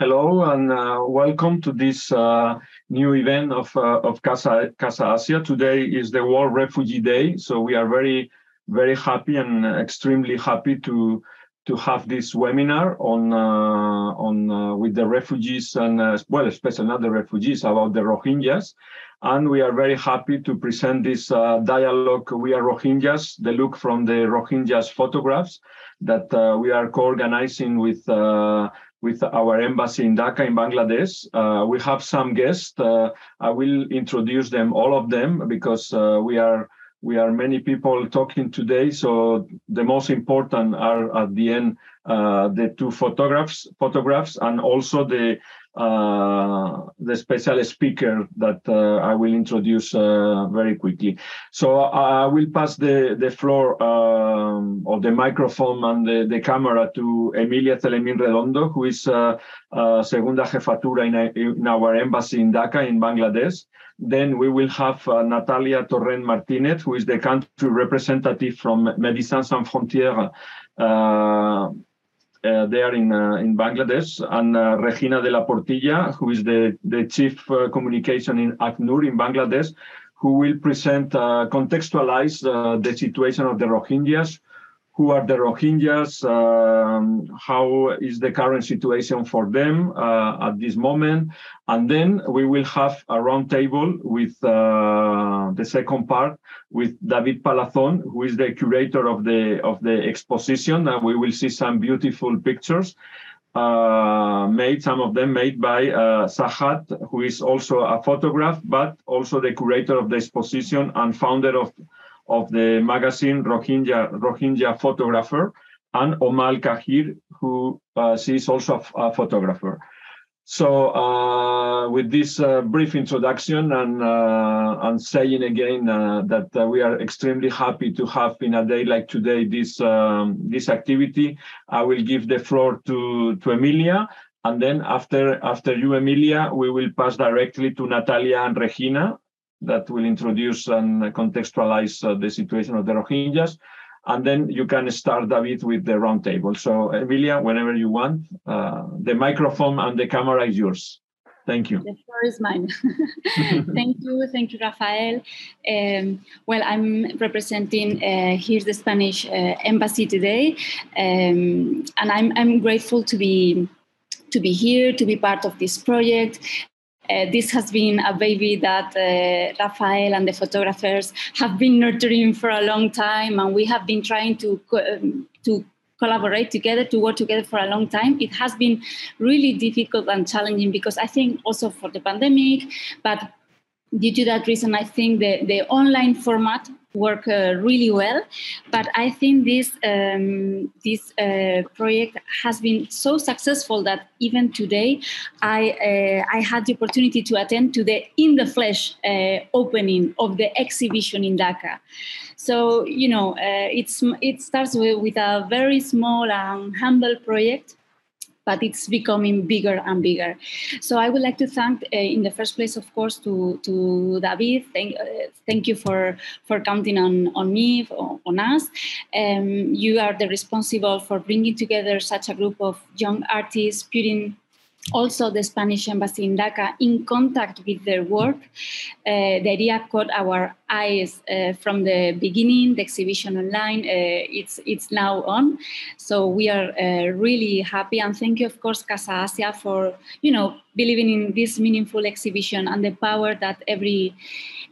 Hello and uh, welcome to this uh, new event of uh, of Casa Casa Asia. Today is the World Refugee Day, so we are very very happy and extremely happy to to have this webinar on uh, on uh, with the refugees and uh, well, especially not the refugees about the Rohingyas, and we are very happy to present this dialogue. We are Rohingyas, the look from the Rohingyas photographs that we are co-organizing with with our embassy in Dhaka in Bangladesh. Uh, we have some guests. Uh, I will introduce them, all of them, because uh, we are we are many people talking today. So the most important are at the end uh, the two photographs, photographs, and also the uh, the special speaker that uh, I will introduce uh, very quickly. So I will pass the the floor um, or the microphone and the, the camera to Emilia Celemín Redondo, who is uh, uh, segunda jefatura in, in our embassy in Dhaka in Bangladesh. Then we will have uh, Natalia Torrent Martinez, who is the country representative from Médecins Sans Frontières uh, there in uh, in Bangladesh, and uh, Regina de la Portilla, who is the the chief communication in ACNUR in Bangladesh, who will present contextualize the situation of the Rohingyas, who are the Rohingyas, um, how is the current situation for them uh, at this moment. And then we will have a roundtable with uh, the second part with David Palazon, who is the curator of the of the exposition, and we will see some beautiful pictures. Uh, made some of them made by uh, Sahat, who is also a photographer, but also the curator of the exposition and founder of of the magazine Rohingya, Rohingya photographer, and Omal Kahir, who uh, she is also a, a photographer. So, uh, with this uh, brief introduction and uh, and saying again uh, that uh, we are extremely happy to have in a day like today this um, this activity, I will give the floor to to Emilia, and then after after you, Emilia, we will pass directly to Natalia and Regina, that will introduce and contextualize uh, the situation of the Rohingyas. And then you can start, David, with the roundtable. So, Emilia, whenever you want, uh, the microphone and the camera is yours. Thank you. The floor is mine. thank you. Thank you, Rafael. Um, well, I'm representing uh, here the Spanish uh, embassy today, um, and I'm, I'm grateful to be to be here, to be part of this project, uh, this has been a baby that uh, Rafael and the photographers have been nurturing for a long time, and we have been trying to um, to collaborate together, to work together for a long time. It has been really difficult and challenging because I think also for the pandemic, but due to that reason, I think the, the online format work uh, really well. But I think this um, this uh, project has been so successful that even today, I uh, I had the opportunity to attend to the in the flesh uh, opening of the exhibition in Dhaka. So you know, uh, it's it starts with, with a very small and humble project but it's becoming bigger and bigger. So I would like to thank, uh, in the first place, of course, to, to David. Thank, uh, thank you for, for counting on, on me, on us. Um, you are the responsible for bringing together such a group of young artists, putting also the Spanish embassy in Dhaka in contact with their work. Uh, the idea caught our eyes uh, from the beginning. The exhibition online, uh, it's it's now on, so we are uh, really happy. And thank you, of course, Casa Asia for you know believing in this meaningful exhibition and the power that every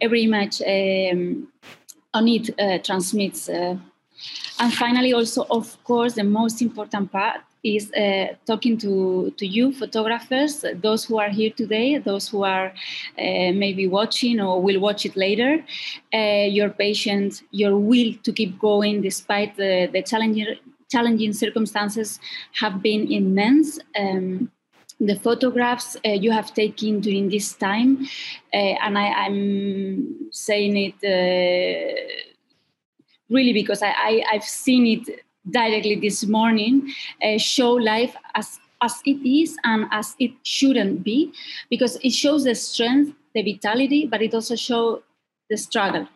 every image um, on it uh, transmits. Uh. and finally, also, of course, the most important part is uh, talking to, to you, photographers, those who are here today, those who are uh, maybe watching or will watch it later, uh, your patience, your will to keep going despite the, the challenging, challenging circumstances have been immense. Um, the photographs uh, you have taken during this time, uh, and I, am saying it uh, really because I, I, I've seen it directly this morning uh, show life as as it is and as it shouldn't be because it shows the strength the vitality but it also shows the struggle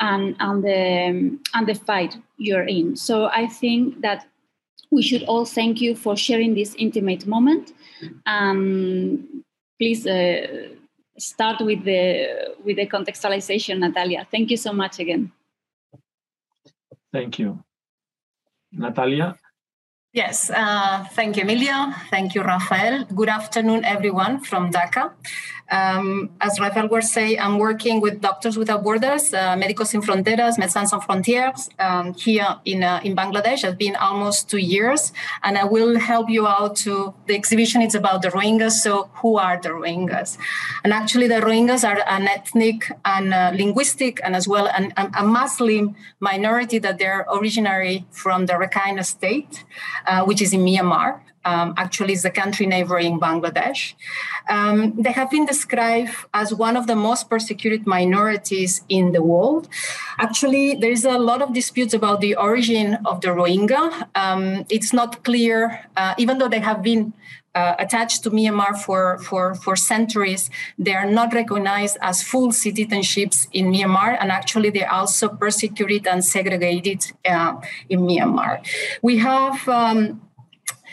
and and the and the fight you're in so i think that we should all thank you for sharing this intimate moment. Um, please uh, start with the with the contextualization, Natalia. Thank you so much again. Thank you, Natalia. Yes, uh, thank you, Emilio. Thank you, Rafael. Good afternoon, everyone from Dhaka. Um, as Rafael was saying, I'm working with Doctors Without Borders, uh, Médicos Sin Fronteras, Médecins Sans Frontières, um, here in, uh, in Bangladesh. It's been almost two years, and I will help you out to the exhibition. It's about the Rohingyas. So, who are the Rohingyas? And actually, the Rohingyas are an ethnic and uh, linguistic, and as well an, a Muslim minority that they're originary from the Rakhine state, uh, which is in Myanmar um, actually is the country neighboring Bangladesh. Um, they have been described as one of the most persecuted minorities in the world. Actually, there is a lot of disputes about the origin of the Rohingya. Um, it's not clear, uh, even though they have been uh, attached to Myanmar for, for, for centuries, they are not recognized as full citizenships in Myanmar, and actually they're also persecuted and segregated uh, in Myanmar. We have um,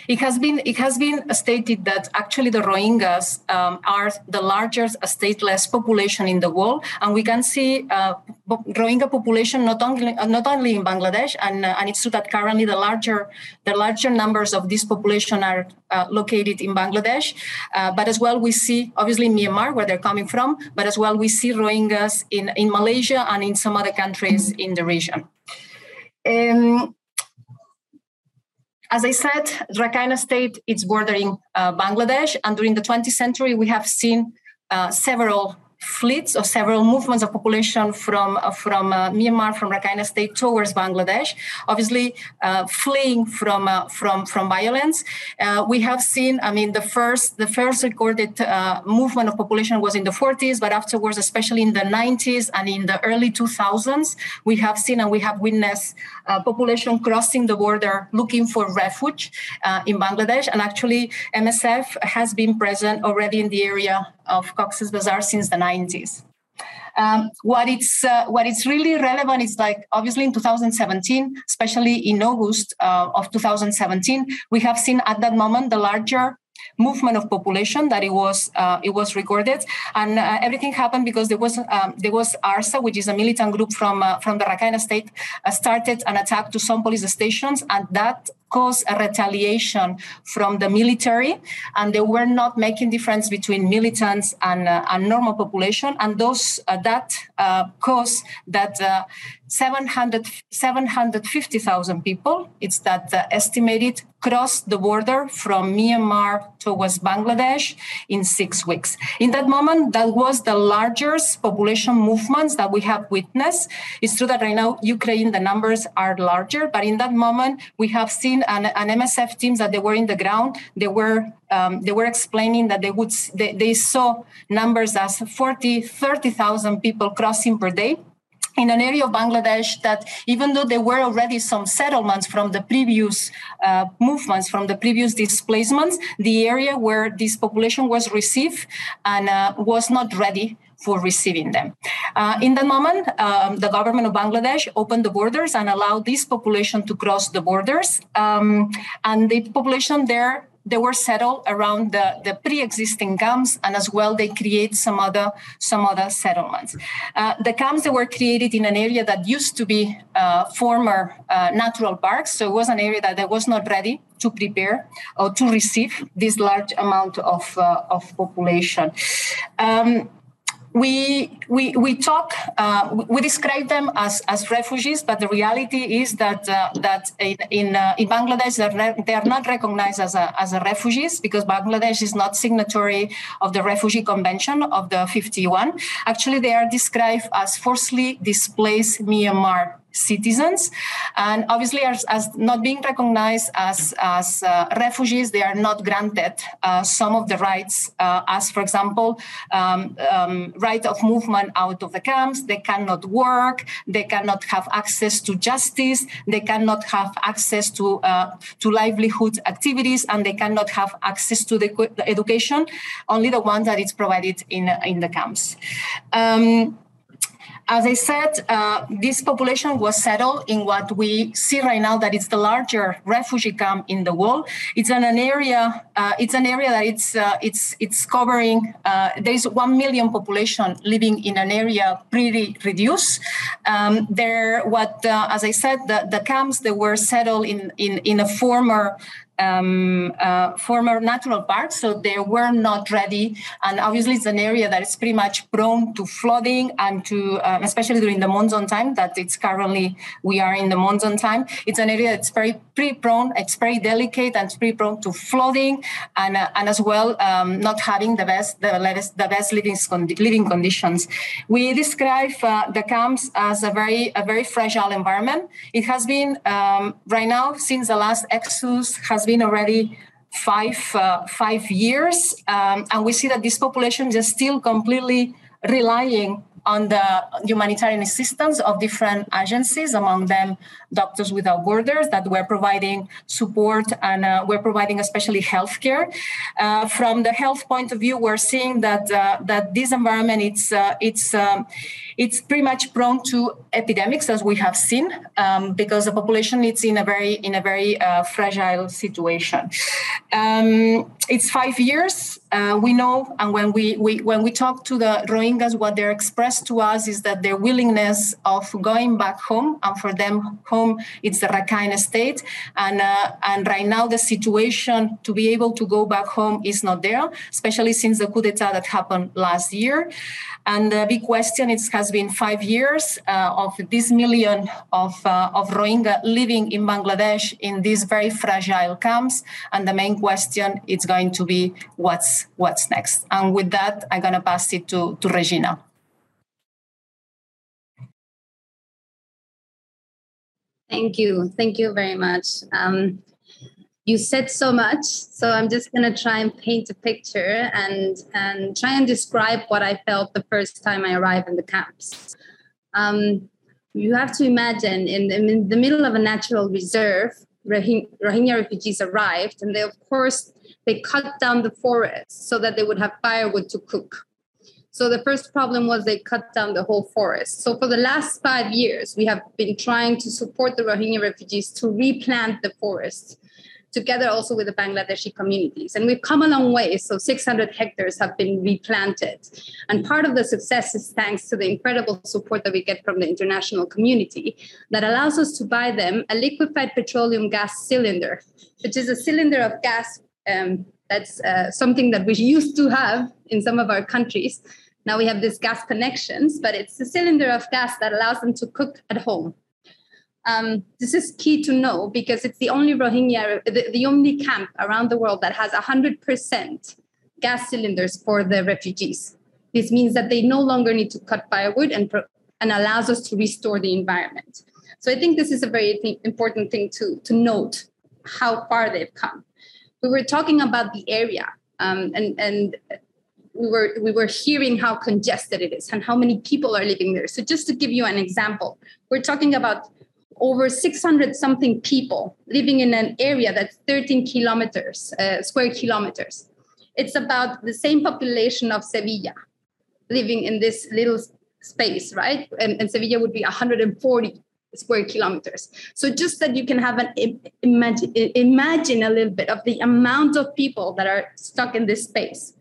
it has been it has been stated that actually the Rohingyas um, are the largest stateless population in the world, and we can see uh, Rohingya population not only not only in Bangladesh, and uh, and it's true that currently the larger the larger numbers of this population are uh, located in Bangladesh, uh, but as well we see obviously Myanmar where they're coming from, but as well we see Rohingyas in in Malaysia and in some other countries in the region. Um, as I said, Rakhine State is bordering uh, Bangladesh, and during the 20th century, we have seen uh, several fleets or several movements of population from uh, from uh, Myanmar, from Rakhine State towards Bangladesh. Obviously, uh, fleeing from uh, from from violence. Uh, we have seen. I mean, the first the first recorded movement of population was in the 40s, but afterwards, especially in the 90s and in the early 2000s, we have seen and we have witnessed population crossing the border looking for refuge in Bangladesh. And actually, MSF has been present already in the area of Cox's Bazar since the 90s. 90s. Um, what it's uh, what it's really relevant is like obviously in 2017, especially in August uh, of 2017, we have seen at that moment the larger movement of population that it was uh, it was recorded, and uh, everything happened because there was um, there was ARSA, which is a militant group from uh, from the Rakhine State, uh, started an attack to some police stations, and that caused a retaliation from the military, and they were not making difference between militants and, uh, and normal population, and those uh, that uh, caused that uh, 700 750,000 people. It's that uh, estimated crossed the border from Myanmar towards Bangladesh in six weeks. In that moment, that was the largest population movements that we have witnessed. It's true that right now Ukraine the numbers are larger, but in that moment we have seen an, an MSF teams that they were in the ground. They were um, they were explaining that they would they, they saw numbers as 40, 30,000 people crossing per day in an area of Bangladesh that even though there were already some settlements from the previous uh, movements, from the previous displacements, the area where this population was received and uh, was not ready for receiving them. Uh, in that moment, um, the government of Bangladesh opened the borders and allowed this population to cross the borders. Um, and the population there they were settled around the, the pre-existing camps and as well they create some other some other settlements. Uh, the camps that were created in an area that used to be uh, former uh, natural parks so it was an area that was not ready to prepare or to receive this large amount of, uh, of population. Um, we we we talk uh, we describe them as, as refugees, but the reality is that uh, that in in, uh, in Bangladesh they are not recognized as a, as a refugees because Bangladesh is not signatory of the Refugee Convention of the 51. Actually, they are described as forcibly displaced Myanmar citizens. And obviously as, as, not being recognized as, as uh, refugees they are not granted uh, some of the rights uh, as for example um, um, right of movement out of the camps. They cannot work. They cannot have access to justice. They cannot have access to uh, to livelihood activities. And they cannot have access to the, education only the one that is provided in in the camps. Um, as I said, uh, this population was settled in what we see right now that it's the larger refugee camp in the world. It's an, an area. Uh, it's an area that it's uh, it's it's covering. Uh, there is one million population living in an area pretty reduced. Um, there, what uh, as I said, the, the camps that were settled in in in a former um, uh, former natural parks, so they were not ready. And obviously, it's an area that is pretty much prone to flooding and to, um, especially during the monsoon time. That it's currently we are in the monsoon time. It's an area that's very pretty prone. It's very delicate and it's pretty prone to flooding, and uh, and as well um, not having the best the best the best living living conditions. We describe uh, the camps as a very a very fragile environment. It has been um, right now since the last exodus has been been already five uh, five years, um, and we see that this population is still completely relying on the humanitarian assistance of different agencies, among them Doctors Without Borders, that were providing support and uh, we're providing especially healthcare. Uh, from the health point of view, we're seeing that uh, that this environment it's uh, it's um, it's pretty much prone to epidemics, as we have seen, um, because the population is in a very in a very uh, fragile situation. Um, it's five years. Uh, we know, and when we, we when we talk to the Rohingyas, what they're expressed to us is that their willingness of going back home, and for them, home it's the Rakhine state, and uh, and right now the situation to be able to go back home is not there, especially since the coup d'état that happened last year. And the big question it has been five years uh, of this million of, uh, of Rohingya living in Bangladesh in these very fragile camps. And the main question is going to be what's what's next. And with that, I'm going to pass it to, to Regina. Thank you. Thank you very much. Um, you said so much so i'm just going to try and paint a picture and and try and describe what i felt the first time i arrived in the camps um, you have to imagine in in the, middle of a natural reserve rohingya refugees arrived and they of course they cut down the forest so that they would have firewood to cook so the first problem was they cut down the whole forest. So for the last five years, we have been trying to support the Rohingya refugees to replant the forest together also with the Bangladeshi communities. And we've come a long way. So 600 hectares have been replanted. And part of the success is thanks to the incredible support that we get from the international community that allows us to buy them a liquefied petroleum gas cylinder, which is a cylinder of gas um, that's uh, something that we used to have in some of our countries. Now we have these gas connections, but it's a cylinder of gas that allows them to cook at home. Um, this is key to know because it's the only Rohingya, the, the only camp around the world that has 100% gas cylinders for the refugees. This means that they no longer need to cut firewood and, and allows us to restore the environment. So I think this is a very th- important thing to, to note how far they've come. We were talking about the area um, and, and we were we were hearing how congested it is and how many people are living there. So just to give you an example, we're talking about over 600 something people living in an area that's 13 kilometers, uh, square kilometers. It's about the same population of Sevilla living in this little space, right? And, and Sevilla would be 140 square kilometers. So just that you can have an imagine, imagine a little bit of the amount of people that are stuck in this space.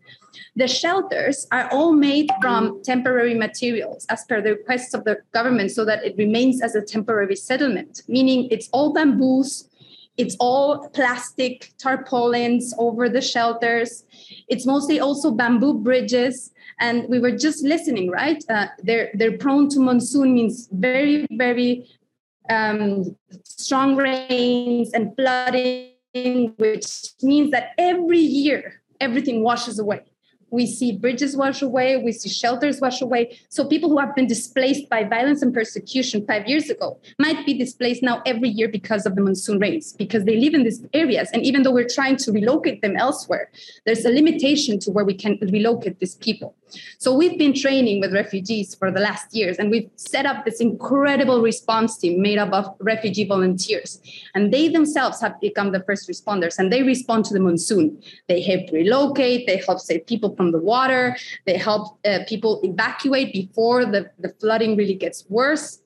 The shelters are all made from temporary materials as per the requests of the government so that it remains as a temporary settlement, meaning it's all bamboos, it's all plastic tarpaulins over the shelters. It's mostly also bamboo bridges. And we were just listening, right? Uh, they're, they're prone to monsoon means very, very um, strong rains and flooding, which means that every year everything washes away we see bridges wash away, we see shelters wash away. So people who have been displaced by violence and persecution five years ago might be displaced now every year because of the monsoon rains, because they live in these areas. And even though we're trying to relocate them elsewhere, there's a limitation to where we can relocate these people. So we've been training with refugees for the last years, and we've set up this incredible response team made up of refugee volunteers. And they themselves have become the first responders, and they respond to the monsoon. They help relocate, they help save people from the water, they help uh, people evacuate before the, the flooding really gets worse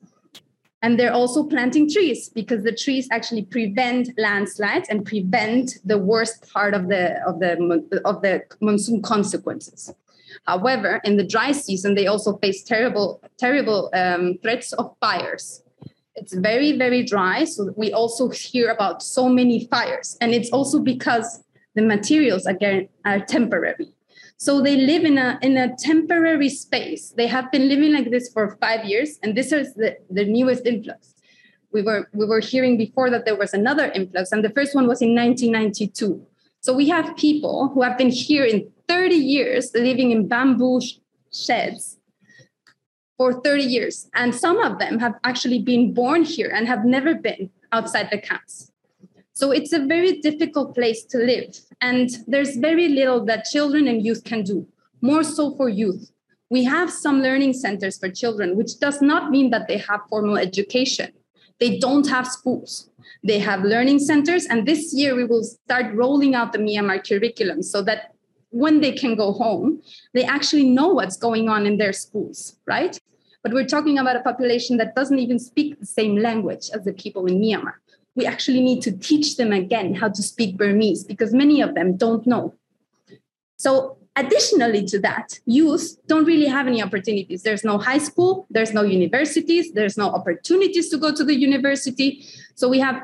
and they're also planting trees because the trees actually prevent landslides and prevent the worst part of the of the of the monsoon consequences however in the dry season they also face terrible terrible um, threats of fires it's very very dry so we also hear about so many fires and it's also because the materials again are temporary so they live in a in a temporary space. They have been living like this for five years, and this is the, the newest influx. We were we were hearing before that there was another influx, and the first one was in 1992. So we have people who have been here in 30 years, living in bamboo sheds for 30 years, and some of them have actually been born here and have never been outside the camps. So it's a very difficult place to live. And there's very little that children and youth can do, more so for youth. We have some learning centers for children, which does not mean that they have formal education. They don't have schools. They have learning centers. And this year we will start rolling out the Myanmar curriculum so that when they can go home, they actually know what's going on in their schools, right? But we're talking about a population that doesn't even speak the same language as the people in Myanmar we actually need to teach them again how to speak Burmese because many of them don't know. So, additionally to that, youth don't really have any opportunities. There's no high school, there's no universities, there's no opportunities to go to the university. So, we have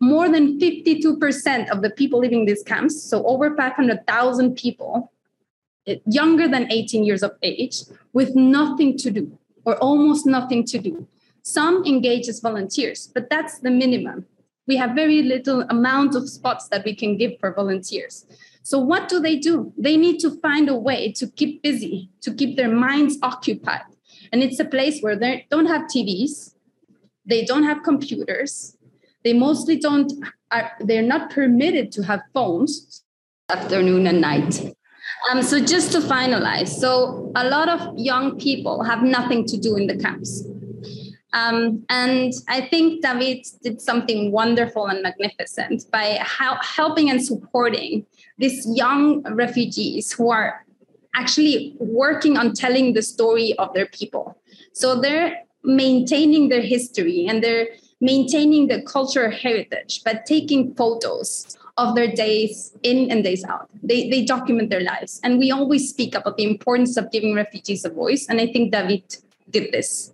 more than 52% of the people living in these camps, so over 500,000 people, eh, younger than 18 years of age, with nothing to do or almost nothing to do. Some engage as volunteers, but that's the minimum we have very little amount of spots that we can give for volunteers. So what do they do? They need to find a way to keep busy, to keep their minds occupied. And it's a place where they don't have TVs, they don't have computers, they mostly don't are they're not permitted to have phones afternoon and night. Um, so just to finalize, so a lot of young people have nothing to do in the camps. Um, and I think David did something wonderful and magnificent by how, helping and supporting these young refugees who are actually working on telling the story of their people. So they're maintaining their history and they're maintaining the cultural heritage, but taking photos of their days in and days out. They, they document their lives. And we always speak about the importance of giving refugees a voice. And I think David did this.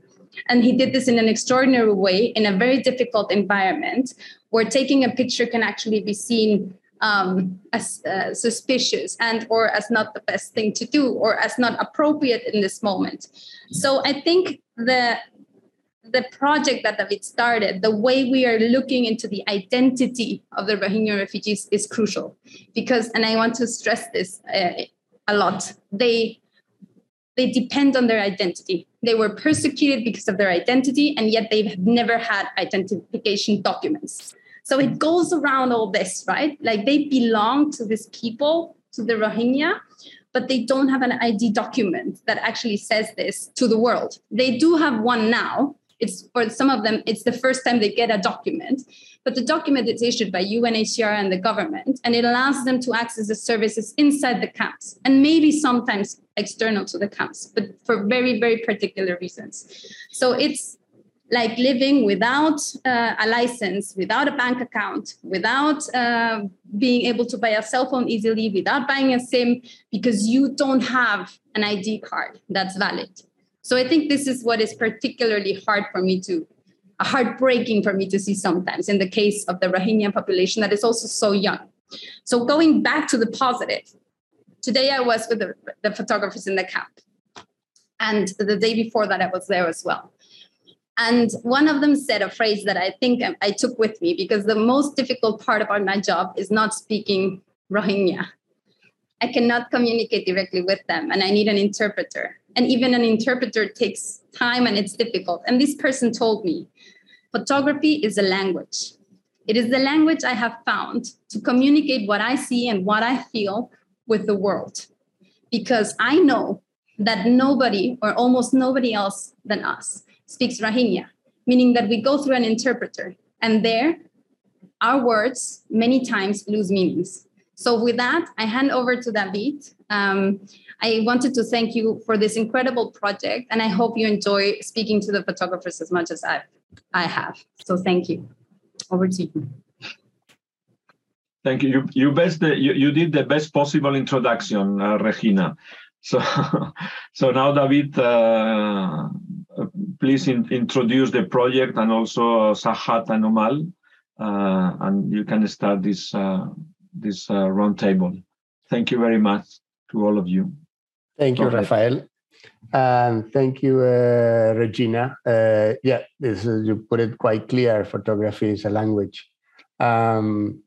And he did this in an extraordinary way in a very difficult environment where taking a picture can actually be seen um, as uh, suspicious and or as not the best thing to do or as not appropriate in this moment. So I think the the project that David started, the way we are looking into the identity of the Rohingya refugees is crucial because, and I want to stress this uh, a lot, they they depend on their identity. They were persecuted because of their identity, and yet they've never had identification documents. So it goes around all this, right? Like they belong to these people, to the Rohingya, but they don't have an ID document that actually says this to the world. They do have one now. It's for some of them, it's the first time they get a document, but the document is issued by UNHCR and the government, and it allows them to access the services inside the camps and maybe sometimes external to the camps, but for very, very particular reasons. So it's like living without uh, a license, without a bank account, without uh, being able to buy a cell phone easily, without buying a SIM, because you don't have an ID card that's valid. So I think this is what is particularly hard for me to heartbreaking for me to see sometimes in the case of the Rohingya population that is also so young. So going back to the positive, today I was with the, the photographers in the camp. And the day before that, I was there as well. And one of them said a phrase that I think I took with me because the most difficult part about my job is not speaking Rohingya. I cannot communicate directly with them, and I need an interpreter. And even an interpreter takes time and it's difficult. And this person told me photography is a language. It is the language I have found to communicate what I see and what I feel with the world. Because I know that nobody or almost nobody else than us speaks Rohingya, meaning that we go through an interpreter, and there our words many times lose meanings. So, with that, I hand over to David. Um, I wanted to thank you for this incredible project, and I hope you enjoy speaking to the photographers as much as I, I have. So, thank you. Over to you. Thank you. You, you best you, you did the best possible introduction, uh, Regina. So, so now David, uh, please in, introduce the project and also Sahat and Omal, uh, and you can start this uh, this uh, roundtable. Thank you very much to all of you. Thank you, Rafael. And thank you, uh, Regina. Uh, yeah, this is, you put it quite clear. Photography is a language. Um,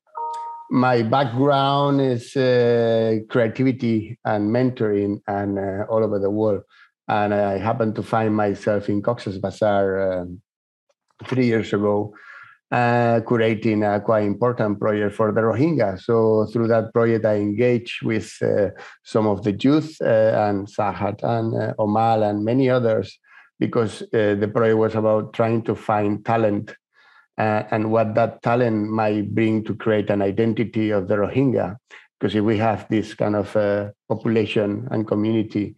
my background is uh, creativity and mentoring and uh, all over the world. And I happened to find myself in Cox's Bazar um, three years ago uh, curating a quite important project for the Rohingya. So through that project, I engaged with uh, some of the youth uh, and Sahat and uh, Omal and many others because uh, the project was about trying to find talent uh, and what that talent might bring to create an identity of the Rohingya. Because if we have this kind of population and community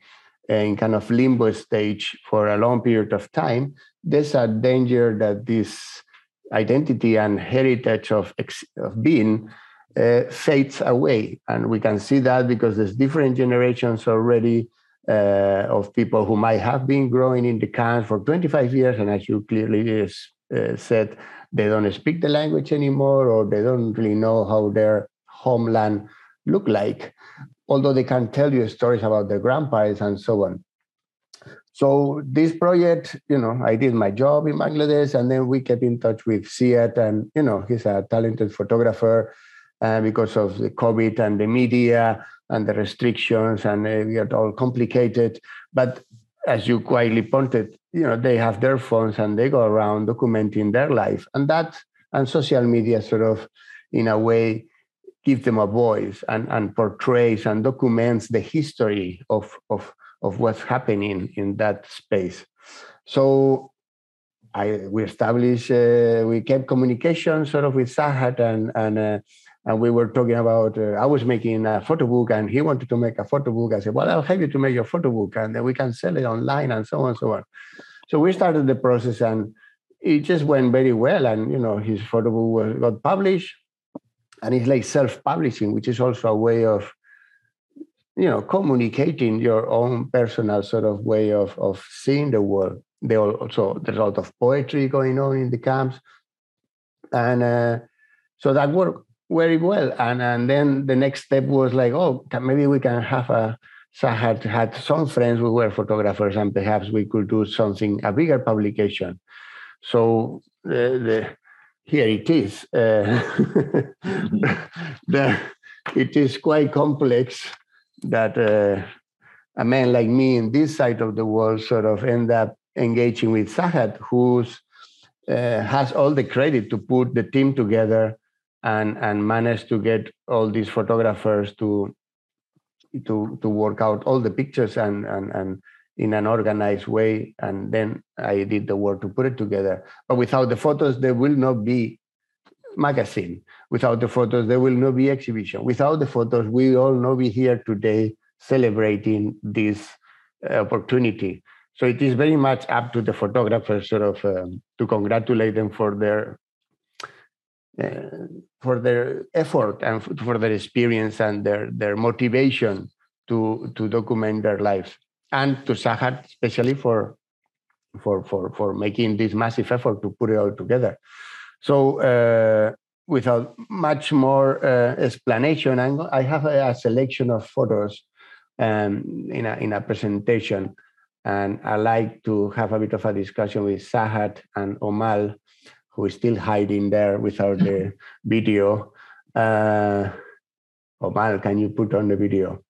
in kind of limbo stage for a long period of time, there's a danger that this identity and heritage of, of being uh, fades away. And we can see that because there's different generations already uh, of people who might have been growing in the camps for 25 years. And as you clearly uh, said, they don't speak the language anymore or they don't really know how their homeland look like, although they can tell you stories about their grandparents and so on. So this project, you know, I did my job in Bangladesh, and then we kept in touch with Siet, and you know, he's a talented photographer. Uh, because of the COVID and the media and the restrictions, and uh, we got all complicated. But as you quietly pointed, you know, they have their phones and they go around documenting their life, and that and social media sort of, in a way, give them a voice and, and portrays and documents the history of of of what's happening in that space. So I we established uh, we kept communication sort of with Sahat and and uh, and we were talking about uh, I was making a photo book and he wanted to make a photo book. I said, well, I'll help you to make your photo book and then we can sell it online and so on and so on. So we started the process and it just went very well. And you know his photo book got published and it's like self-publishing, which is also a way of you know communicating your own personal sort of way of of seeing the world. They also there's a lot of poetry going on in the camps. And uh, so that worked very well. And and then the next step was like oh maybe we can have a so I had had some friends who were photographers and perhaps we could do something a bigger publication. So the, the here it is. Uh, the, it is quite complex that uh, a man like me in this side of the world sort of end up engaging with Sahat, who uh, has all the credit to put the team together and and manage to get all these photographers to to to work out all the pictures and and and in an organized way and then i did the work to put it together but without the photos there will not be magazine. Without the photos, there will not be exhibition. Without the photos, we all not be here today celebrating this uh, opportunity. So it is very much up to the photographers sort of um, to congratulate them for their uh, for their effort and for their experience and their their motivation to to document their lives and to Sahat especially for for for for making this massive effort to put it all together. So uh, without much more uh, explanation, I have a, a selection of photos um, in, a, in a presentation. And I like to have a bit of a discussion with Sahat and Omal, who is still hiding there without the video. Uh, Omal, can you put on the video?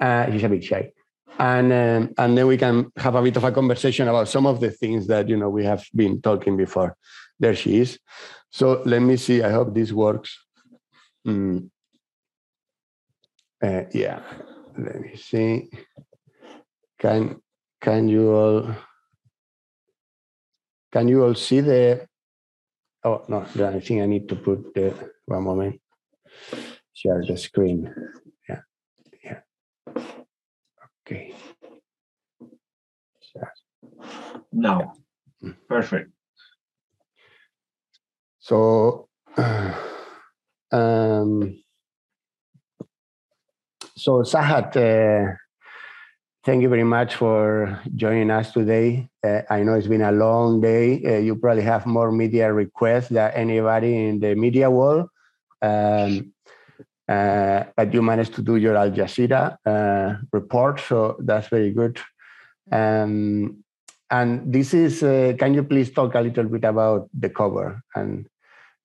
Uh, he's a bit shy. And, um, and then we can have a bit of a conversation about some of the things that you know we have been talking before. There she is. So let me see. I hope this works. Mm. Uh, yeah, let me see. can can you all can you all see the oh no i think i need to put the one moment share the screen yeah yeah okay now perfect so uh, um so sahat uh, Thank you very much for joining us today. Uh, I know it's been a long day. Uh, you probably have more media requests than anybody in the media world. Um, uh, but you managed to do your Al Jazeera uh, report, so that's very good. Um, and this is, uh, can you please talk a little bit about the cover and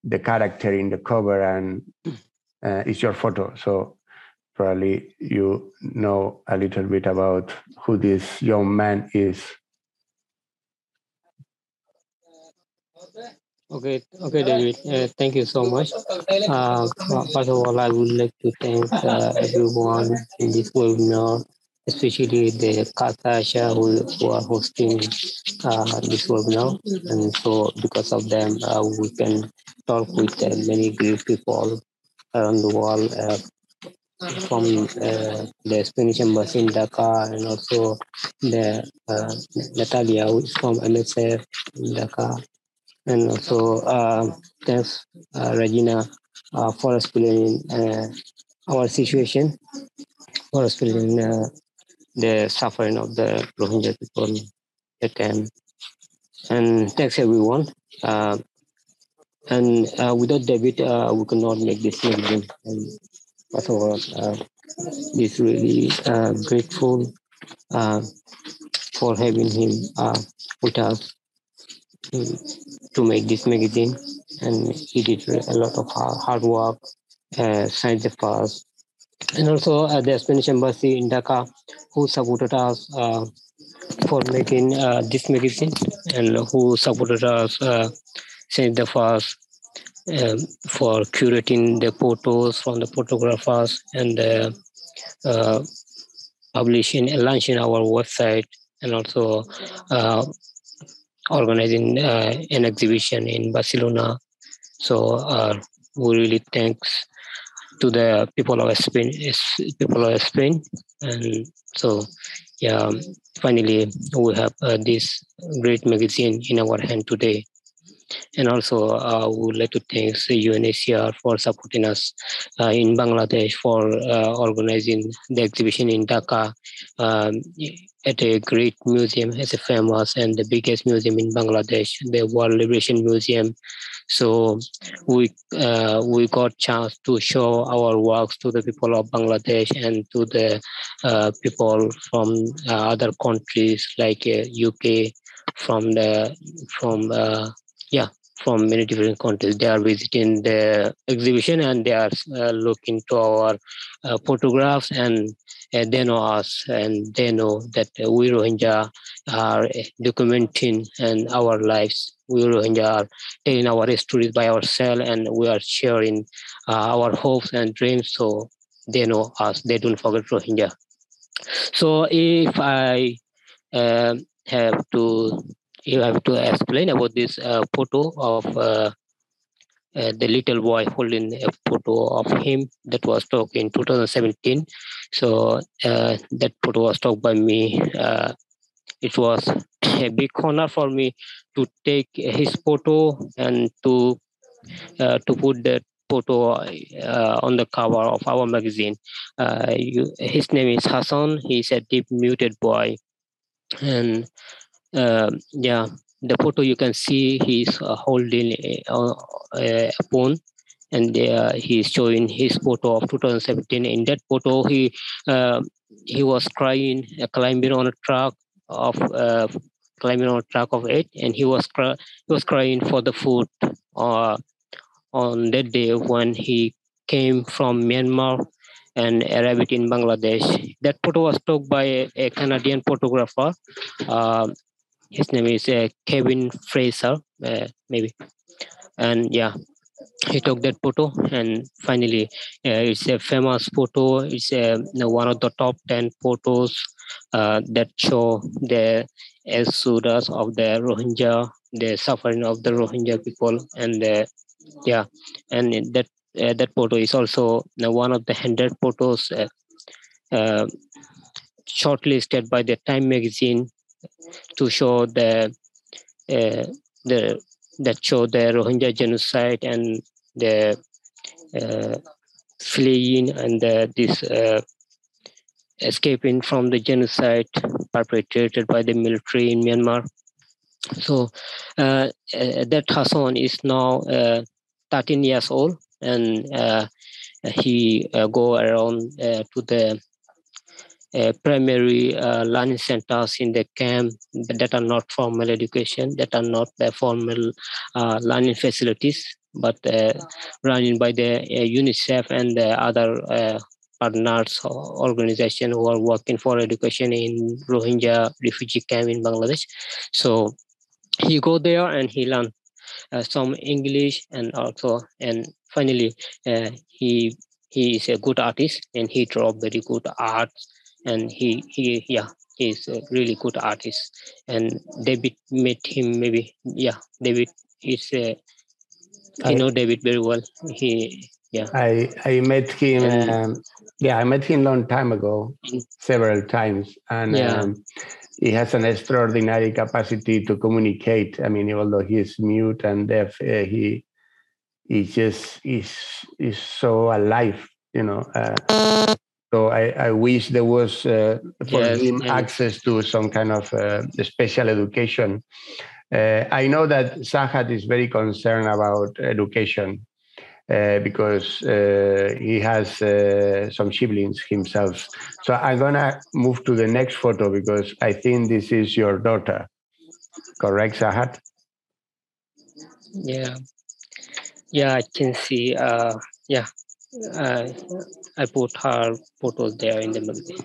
the character in the cover and uh, it's your photo. So probably you know a little bit about who this young man is. Okay, okay, David. Uh, thank you so much. Uh, first of all, I would like to thank uh, everyone in this webinar, especially the Casa Asia who, who are hosting uh, this webinar. And so, because of them, uh, we can talk with uh, many great people around the world from the Spanish embassy in Dhaka and also the Natalia, who is from MSF in Dhaka. And also, uh, thanks, uh, Regina, uh, for explaining our situation, for explaining the suffering of the Rohingya people at time. And thanks, everyone. and without David, we could not make this meeting. And, uh, is really uh, grateful uh, for having him uh, with us to make this magazine. And he did a lot of hard work, uh, signed the first. And also uh, the Spanish embassy in Dhaka, who supported us uh, for making uh, this magazine and who supported us uh, since the first um, for curating the photos from the photographers and uh, uh, publishing launching our website and also uh, organizing uh, an exhibition in Barcelona. So uh, we really thanks to the people of Spain, people of Spain, and so yeah. Finally, we have uh, this great magazine in our hand today. And also, uh, we would like to thank UNHCR for supporting us uh, in Bangladesh for uh, organizing the exhibition in Dhaka um, at a great museum, it's a famous and the biggest museum in Bangladesh, the World Liberation Museum. So we uh, we got chance to show our works to the people of Bangladesh and to the uh, people from uh, other countries like UK, from the from yeah from many different countries. They are visiting the exhibition and they are uh, looking to our uh, photographs and uh, they know us and they know that we rohingya are documenting and our lives. We rohingya are telling our stories by ourselves and we are sharing uh, our hopes and dreams. So they know us. They don't forget rohingya. So if i uh, have to you have to explain about this uh, photo of uh, uh, the little boy holding a photo of him that was took in 2017. So uh, that photo was took by me. Uh, it was a big honor for me to take his photo and to uh, to put that photo on the cover of our magazine. You, his name is Hassan. He's a deep muted boy, and uh, yeah, the photo you can see he's uh, holding a, a, phone and uh, he's showing his photo of 2017 in that photo he uh, he was crying uh, climbing on a truck of uh, climbing on a truck of eight and he was cry- he was crying for the food uh, on that day when he came from myanmar and arrived in bangladesh. That photo was took by a, a canadian photographer uh, his name is uh, Kevin Frayer, uh, maybe. And yeah, he took that photo and finally uh, it's a famous photo. It's a, one of the top 10 photos uh, that show the exodus of the rohingya the suffering of the rohingya people and uh, yeah. And that uh, that photo is also one of the 100 photos uh, uh, shortlisted by the time magazine to show the the that show the Rohingya genocide and the uh, fleeing and the, this uh, escaping from the genocide perpetrated by the military in Myanmar. So uh, uh that Hassan is now uh, 13 years old and uh, he go around to the uh, primary uh, learning centers in the camp that are not formal education, that are not the formal uh, learning facilities, but uh, running by the uh, UNICEF and the other partners organization who are working for education in Rohingya refugee camp in Bangladesh. So he go there and he learn some English and also and finally he he is a good artist and he draw very good art and he he yeah he's a really good artist. And david met him maybe yeah david is a I, know david very well. He yeah. I i met him um, yeah i met him long time ago several times. And yeah. um, he has an extraordinary capacity to communicate. I mean although he is mute and deaf uh, he he just is is so alive you know uh, so I, I wish there was uh, for yes, him yes. access to some kind of uh, special education. Uh, I know that Sahat is very concerned about education uh, because uh, he has uh, some siblings himself. So I'm gonna move to the next photo because I think this is your daughter, correct, Sahat? Yeah, yeah, I can see. yeah, uh, I put her photos there in the movie.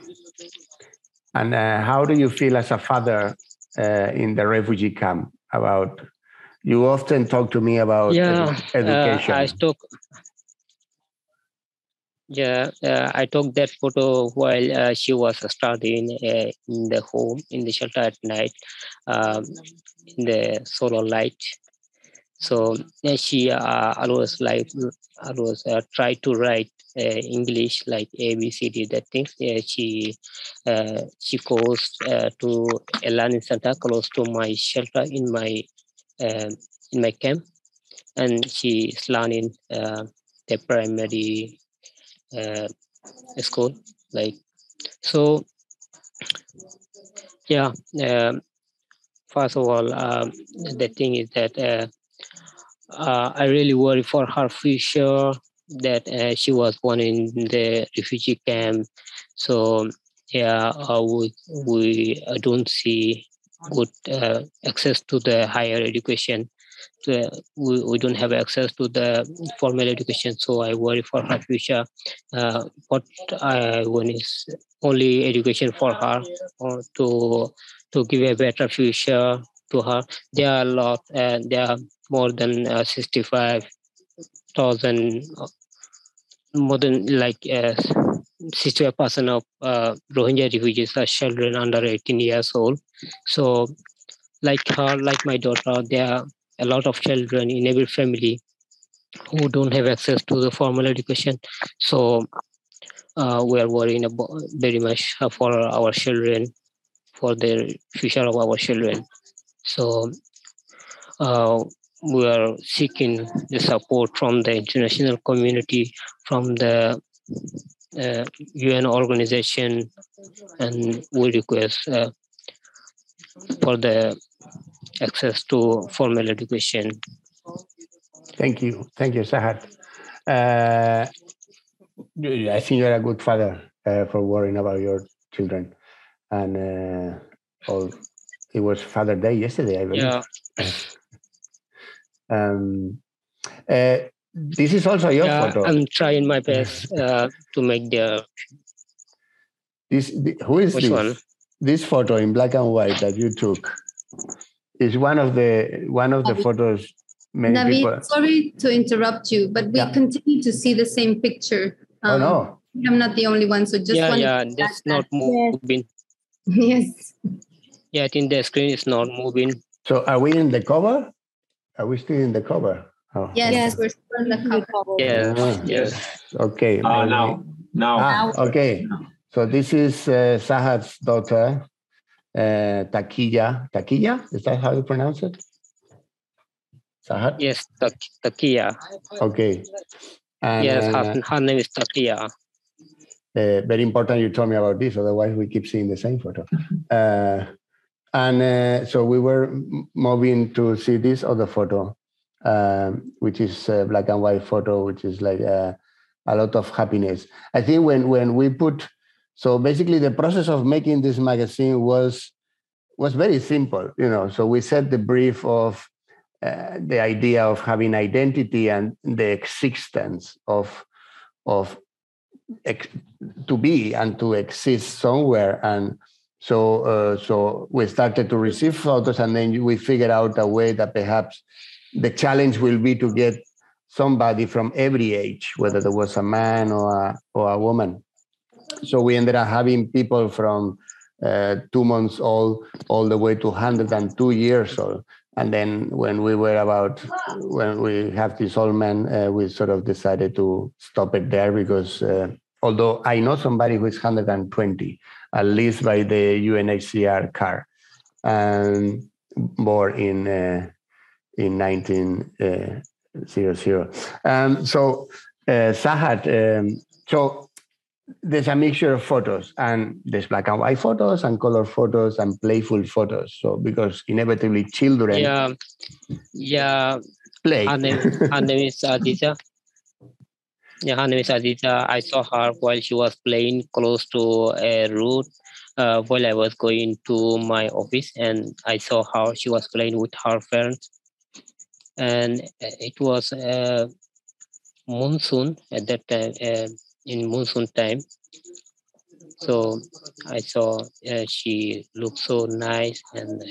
And uh, how do you feel as a father uh, in the refugee camp about? You often talk to me about yeah, edu- education. I took. Yeah, uh, I took that photo while uh, she was studying uh, in the home, in the shelter at night, um, in the solar light. So she always like always try to write uh, English like A B C D that things. Uh, she uh, she goes to a learning center close to my shelter in my in my camp, and she is learning the primary school like so yeah um, first of all um, the thing is that uh, uh, i really worry for her future that uh, she was born in the refugee camp. So yeah, uh, we we don't see good uh, access to the higher education. So we, we don't have access to the formal education, so I worry for her future. Uh, what I want is only education for her or to to give a better future to her. There are a lot, uh, there are more than uh, 65,000 more than like uh, 65% of uh, Rohingya refugees are children under 18 years old. So, like her, like my daughter, there are a lot of children in every family who don't have access to the formal education. So, uh, we are worrying about very much for our children, for the future of our children. So, uh, we are seeking the support from the international community, from the uh, UN organization, and we request uh, for the access to formal education. Thank you. Thank you, Sahat. Uh, I think you're a good father uh, for worrying about your children. And uh, oh, it was Father Day yesterday, I believe. Yeah. Um, uh, this is also your yeah, photo. I'm trying my best uh, to make the. This the, who is Which this? One? This photo in black and white that you took is one of the one of the photos many Navid, people. sorry to interrupt you, but we Yeah. continue to see the same picture. oh Um, no. I'm not the only one, so just yeah, yeah, to that's not that. moving. Yes. Yeah, I think the screen is not moving. So are we in the cover? Are we still in the cover? Oh, Yes, Yes. we're still on the cover. Yeah, Ah, yes. Okay. Ah, maybe- now, now. Ah, okay. So this is uh, Sahat's daughter, uh, Takiya. Takiya? Is that how you pronounce it? Sahat? Yes, Tak- Takia. Okay. And, Yes, uh, her, her name is Takia. uh, very important you told me about this, otherwise we keep seeing the same photo. Uh, and uh, so we were moving to see this other photo, um, which is a black and white photo, which is like uh, a lot of happiness. I think when when we put, so basically the process of making this magazine was was very simple, you know. So we set the brief of uh, the idea of having identity and the existence of of ex- to be and to exist somewhere and so uh, so we started to receive photos and then we figured out a way that perhaps the challenge will be to get somebody from every age whether there was a man or a, or a woman. So we ended up having people from uh, two months old all the way to 102 years old. And then when we were about when we have this old man uh, we sort of decided to stop it there because uh, although i know somebody who is 120 at least by the unhcr car and born in uh, in 1900 um, so uh, sahat um, so there's a mixture of photos and there's black and white photos and color photos and playful photos so because inevitably children Yeah, yeah. play Her name, her name is Aditya. Yeah, her name is Aditya. I saw her while she was playing close to a road uh, while I was going to my office, and I saw how she was playing with her friends. And uh, it was uh, monsoon at that time, uh, in monsoon time. So I saw uh, she looked so nice, and uh,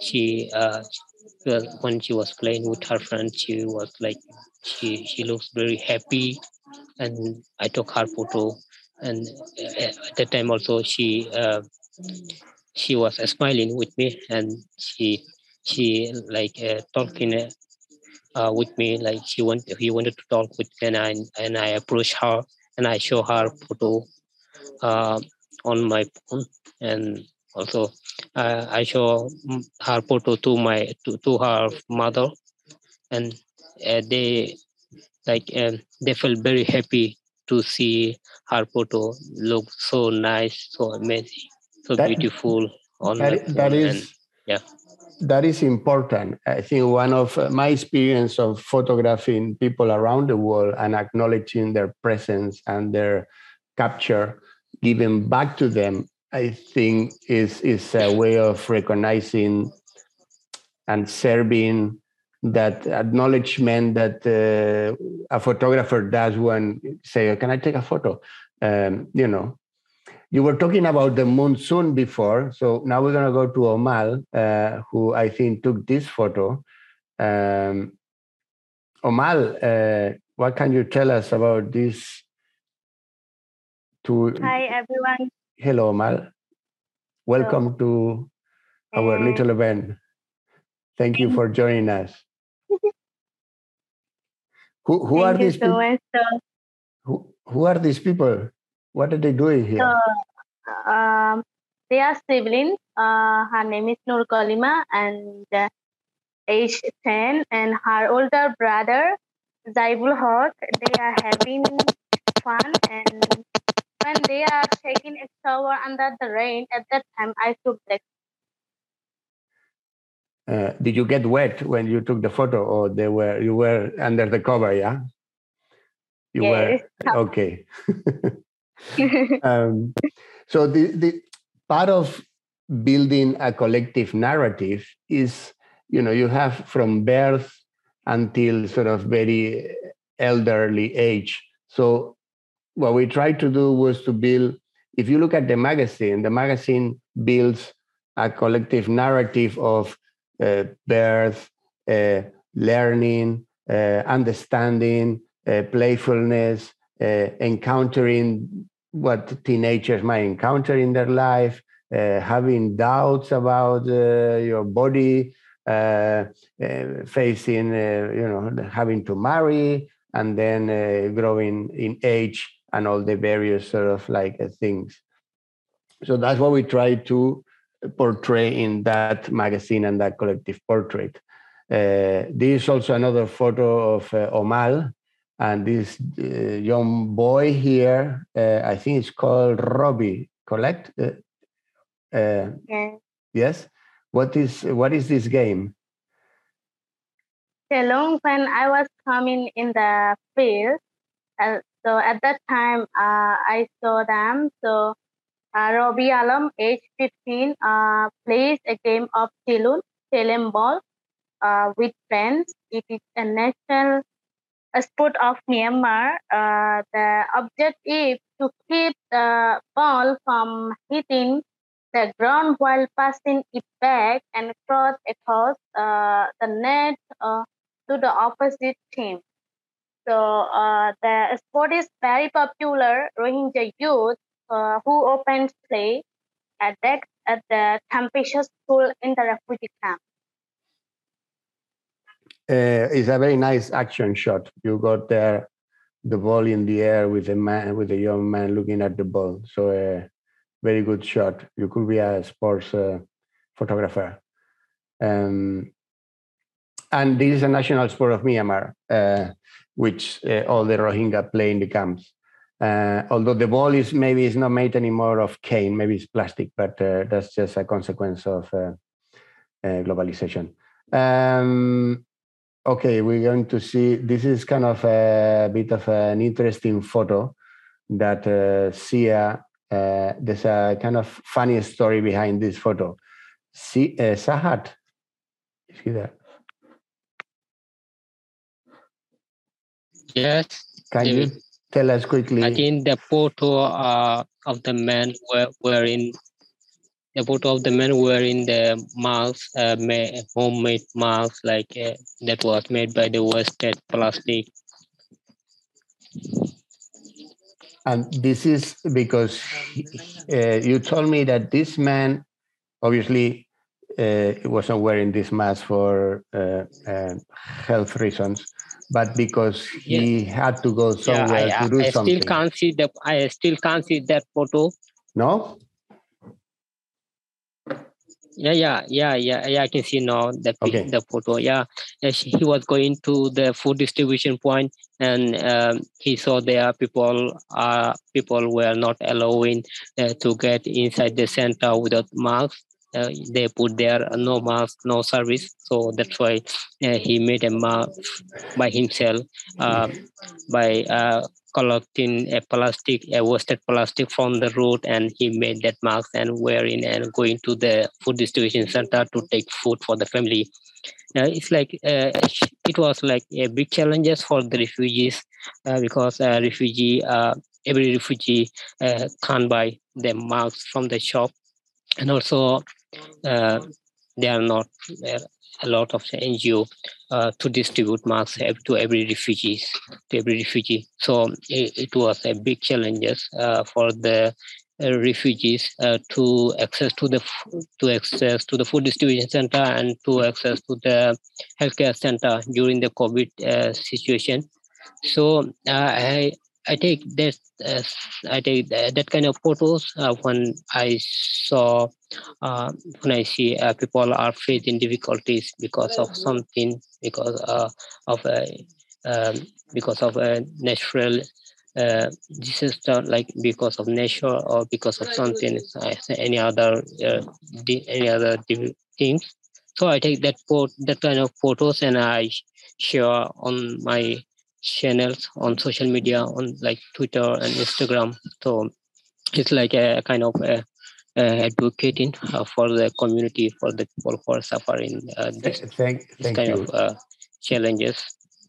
she when she was playing with her friends, she was like she she looks very happy, and I took her photo. And uh, at that time also she uh, she was smiling with me, and she she like uh, talking uh, uh, with me. Like she want he wanted to talk with me, and I and I approached her. And I show her photo uh, on my phone, and also I show her photo to my to, to her mother, and they like um, they felt very happy to see her photo look so nice, so amazing, so That- beautiful on that, that is and yeah. that is important i think one of uh, my experience of photographing people around the world and acknowledging their presence and their capture giving back to them i think is is a way of recognizing and serving that acknowledgement that uh, a photographer does when say can i take a photo um, you know you were talking about the monsoon before, so now we're going to go to Omal, uh, who I think took this photo. Um, Omal, uh, what can you tell us about this? To Hi everyone. hello, Omal. Welcome to our little event. Thank you for joining us. Who who are Thank you these so people? much. So, Who, who are these people? What are they doing here? so um, they are siblings. Uh, her name is Nur Kalima and uh, age 10 and her older brother Zaibul Haq. They are having fun and when they are taking a shower under the rain, at that time I took the Uh, did you get wet when you took the photo, or they were you were under the cover? Yeah, you Yes. were okay. um, so the the part of building a collective narrative is you know you have from birth until sort of very elderly age. So what we tried to do was to build. If you look at the magazine, the magazine builds a collective narrative of birth, uh, learning, uh, understanding, uh, playfulness, uh, encountering what teenagers might encounter in their life, uh, having doubts about uh, your body, uh, facing, you know, having to marry, and then growing in age and all the various sort of like things. So that's what we try to portray in that magazine and that collective portrait. Uh, this is also another photo of uh, Omal, and this uh, young boy here, uh, I think it's called Robbie, correct? Uh, uh, yeah. Yes. What is what is this game? So long when I was coming in the field, so at that time I saw them. So uh, Robbie Alam, age 15, uh, plays a game of Tilun, Telem ball, uh, with friends. It is a national sport of Myanmar. Uh, the object is to keep the ball from hitting the ground while passing it back and cross across uh, the net uh, to the opposite team. So uh, the sport is very popular. Rohingya youth uh, who opened play at, that, at the Tampesha school in the refugee camp. Uh, it's a very nice action shot. You got there, the ball in the air with a man, with a young man looking at the ball. So a uh, very good shot. You could be a sports uh, photographer. Um, and this is a national sport of Myanmar, uh, which uh, all the Rohingya play in the camps. Uh, although the ball is maybe is not made anymore of cane, maybe it's plastic, but uh, that's just a consequence of uh, uh globalization. Um, okay, we're going to see. This is kind of a bit of an interesting photo that uh, Sia. Uh, there's a kind of funny story behind this photo. See, Sahat, is he there? Yes. Can you Tell us quickly. I think the photo uh, of the man were wearing the photo of the man wearing the mask, uh, made, homemade mask, like uh, that was made by the wasted plastic. And this is because uh, you told me that this man, obviously, uh, wasn't wearing this mask for uh, uh, health reasons but because he yeah. had to go somewhere yeah, I, to do I something. still can't see the. I still can't see that photo. No. Yeah, yeah, yeah, yeah, yeah. I can see now the okay. the photo. Yeah, he was going to the food distribution point, and um, he saw there people. Uh, people were not allowing uh, to get inside the center without masks uh, they put there uh, no mask no service. So that's why uh, he made a mask by himself uh, by uh, collecting a plastic a wasted plastic from the road and he made that mask and wearing and going to the food distribution center to take food for the family. Uh, it's like it was like a big challenges for the refugees because refugee every refugee can't buy the masks from the shop. And also uh, there are not uh, a lot of NGO uh, to distribute masks to every refugees, to every refugee. So it, it was a big challenges uh, for the uh, refugees uh, to access to the to access to the food distribution center and to access to the healthcare center during the COVID situation. So I I take that uh, I take that, that, kind of photos uh, when I saw uh, when I see uh, people are facing difficulties because of something because uh, of a um, because of a natural uh, disaster like because of nature or because of something any other any other things. So I take that photo, that kind of photos and I share on my channels on social media on like Twitter and Instagram. So it's like a kind of a, a advocating uh, for the community, for the people who are suffering uh, this, thank, this kind you. of uh, challenges.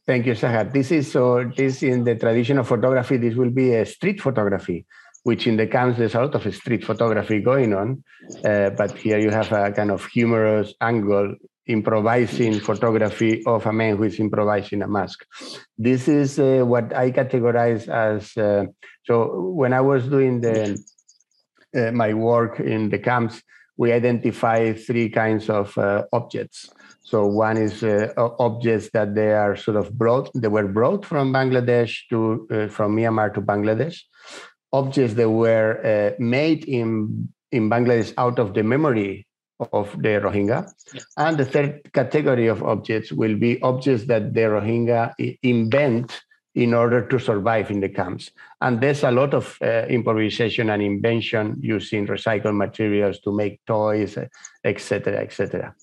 Thank you, Sahat. This is so. This in the tradition of photography. This will be a street photography, which in the camps there's a lot of street photography going on, uh, but here you have a kind of humorous angle improvising photography of a man who is improvising a mask. This is uh, what I categorize as. Uh, so when I was doing the uh, my work in the camps, we identify three kinds of uh, objects. So one is uh, objects that they are sort of brought, they were brought from Bangladesh to uh, from Myanmar to Bangladesh. Objects that were made in in Bangladesh out of the memory of the Rohingya. And the third category of objects will be objects that the Rohingya invent in order to survive in the camps. And there's a lot of uh, improvisation and invention using recycled materials to make toys, etc., etc.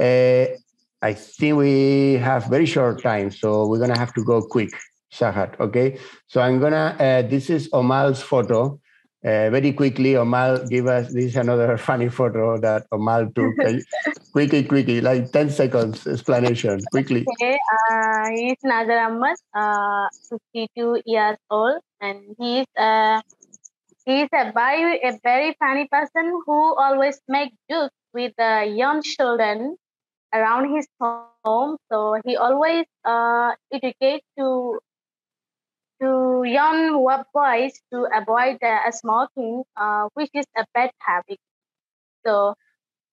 Uh, I think we have very short time, so we're gonna have to go quick, Sahat. Okay, so I'm gonna. Uh, this is Omal's photo. Uh, very quickly, Omal, give us this is another funny photo that Omal took. quickly, quickly, like 10 seconds explanation, quickly. Okay, uh, he's Nazar Ahmad, uh, 52 years old, and he he's uh, he's a very, a very funny person who always make jokes with the young children around his home. So he always uh, educates to to young boys to avoid uh, smoking, uh, which is a bad habit. So,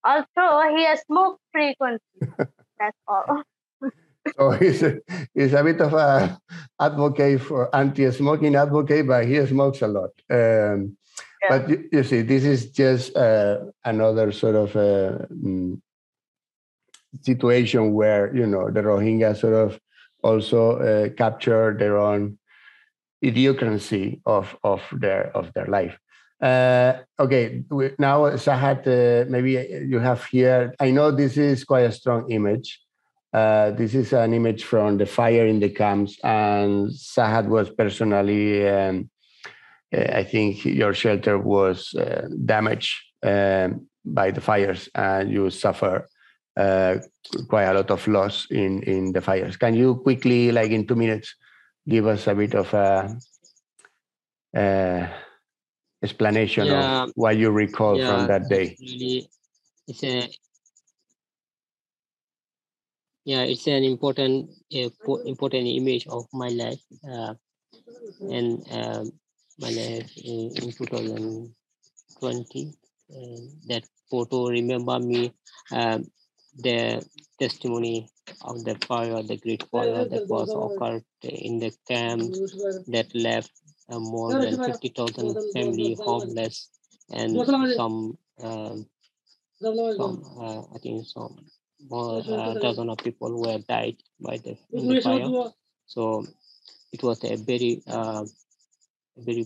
although he smokes frequently, that's all. so he's a, he's a bit of a advocate for anti-smoking advocate, but he smokes a lot. Um, yeah. But you, you, see, this is just uh, another sort of uh, mm, situation where you know the Rohingya sort of also uh, capture their own idiosyncrasy of of their of their life. Uh, okay, now Sahat, uh, maybe you have here. I know this is quite a strong image. Uh, this is an image from the fire in the camps, and Sahat was personally. Um, uh, I think your shelter was uh, damaged um, by the fires, and you suffer uh, quite a lot of loss in in the fires. Can you quickly, like in two minutes, give us a bit of a, a explanation yeah. of what you recall yeah, from that day. Really, it's a yeah, it's an important uh, important image of my life, uh, and um, my life in, in 2020. that photo remember me um, the testimony of the fire, the great fire that was occurred in the camp that left uh, more than 50,000 family homeless and some, um, some uh, I think some more uh, dozen of people were died by the, the fire. So it was a very uh, very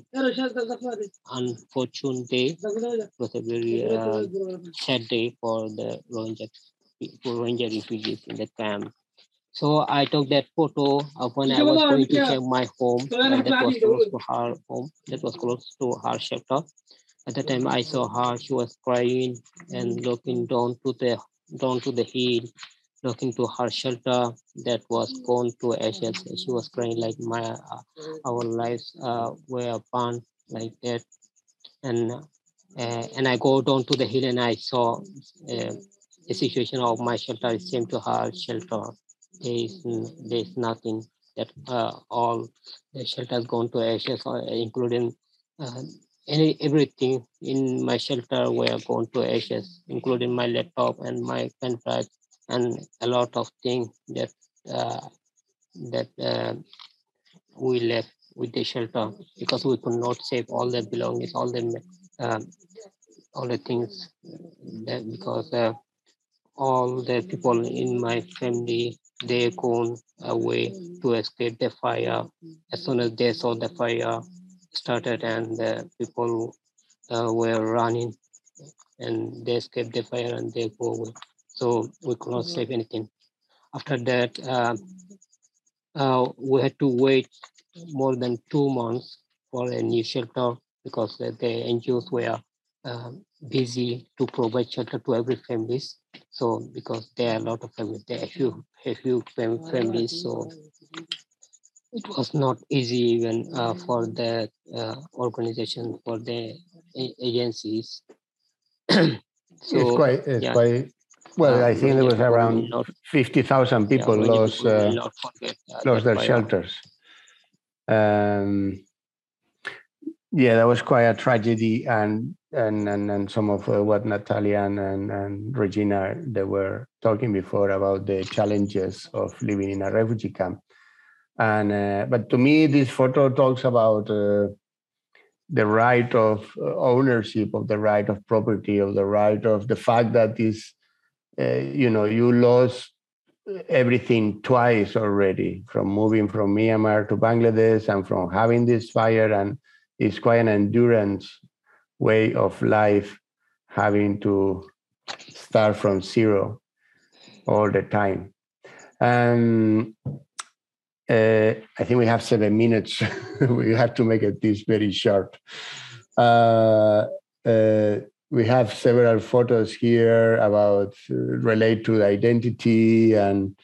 unfortunate day. It was a very uh, sad day for the Rohingya Rohingya refugees in the camp. So I took that photo of when I was going to check my home, and that was close to her home. That was close to her shelter. At the time, I saw her. She was crying and looking down to the down to the hill, looking to her shelter that was gone to ashes. She was crying like my uh, our lives uh, were burned like that, and uh, and I go down to the hill and I saw uh, the situation of my shelter is same to her shelter. There is, there is nothing that uh, all the shelters gone to ashes, including uh, any everything in my shelter were gone to ashes, including my laptop and my pen drive and a lot of things that uh, that uh, we left with the shelter because we could not save all the belongings, all the um, all the things that because uh, all the people in my family they gone away to escape the fire. As soon as they saw the fire started and the people uh, were running and they escaped the fire and they go away. So we could not save anything. After that uh, uh, we had to wait more than two months for a new shelter because the, NGOs were uh, busy to provide shelter to every families. So because there are a lot of families, there are a few, a few families, so it was not easy even uh, for the uh, organization, for the agencies. so, it's quite, it's yeah. quite Well, I think there was around not, 50,000 people yeah, lost, people uh, forget, uh, lost their shelters. Um, yeah, that was quite a tragedy, and and and, and some of uh, what Natalia and, and and Regina they were talking before about the challenges of living in a refugee camp. And uh, but to me, this photo talks about uh, the right of uh, ownership, of the right of property, of the right of the fact that this, uh, you know, you lost everything twice already from moving from Myanmar to Bangladesh and from having this fire and it's quite an endurance way of life having to start from zero all the time. Um, uh, I think we have seven minutes. we have to make it this very short. Uh, uh, we have several photos here about uh, relate to identity and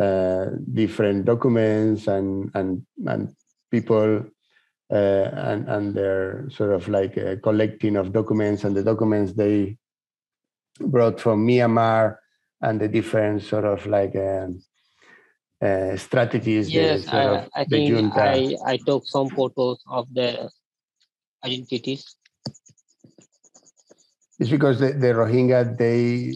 uh, different documents and and and people uh, and and their sort of like collecting of documents and the documents they brought from Myanmar and the different sort of like um, uh, strategies. the Yes, sort I, of I the think junta. I, I took some photos of the identities. It's because the, the Rohingya, they,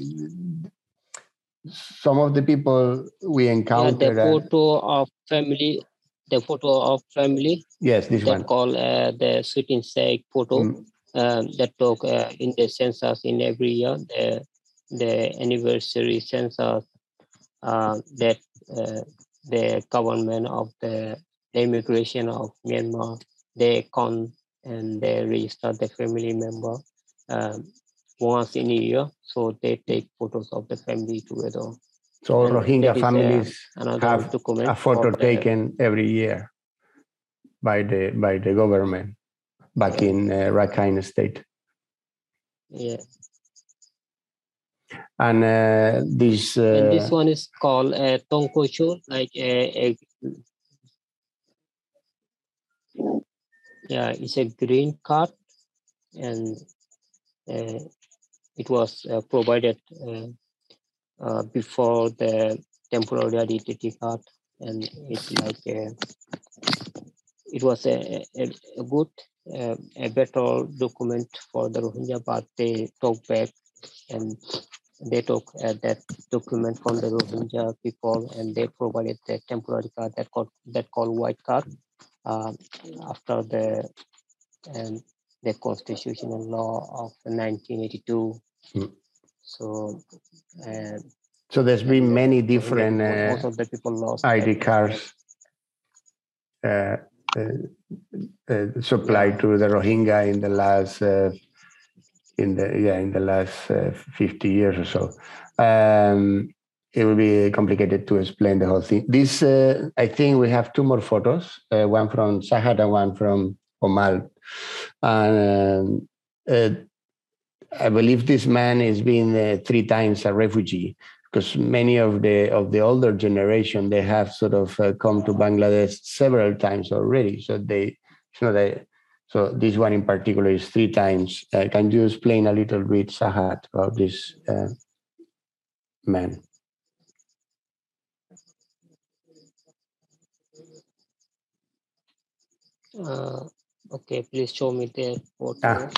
some of the people we Yeah, the encountered, photo of family, the photo of family yes, this that one. called uh, the shooting sake photo Mm, um, that took uh, in the census in every year, the, the anniversary census uh, that uh, the government of the, the immigration of Myanmar, they count and they register the family member um, once in a year. So they take photos of the family together. So and Rohingya uh, families Another have document a photo taken every year by the by the government back in uh, Rakhine State. Yeah. And uh, this, and this uh, one is called uh, Tongkocho, like a, a yeah, it's a green card, and uh, it was uh, provided uh, before the temporary identity card, and it's like a, it was a, a, a good, uh, a better document for the Rohingya, but they took back and they took uh, that document from the Rohingya people and they provided the temporary card that called that called white card uh, after the um, the constitutional law of 1982. Mm. So, uh, so there's been many different uh, most of the people lost ID cards uh, uh, uh, supplied to the Rohingya in the last uh, in the yeah in the last uh, 50 years or so. Um, it will be complicated to explain the whole thing. This uh, I think we have two more photos, uh, one from Sahat and one from Omal, and uh, I believe this man has been uh, three times a refugee because many of the of the older generation they have sort of uh, come to Bangladesh several times already. So they, it's not a, so this one in particular is three times. Uh, can you explain a little bit, Sahat, about this uh, man? Uh, okay, please show me the photo. Ah,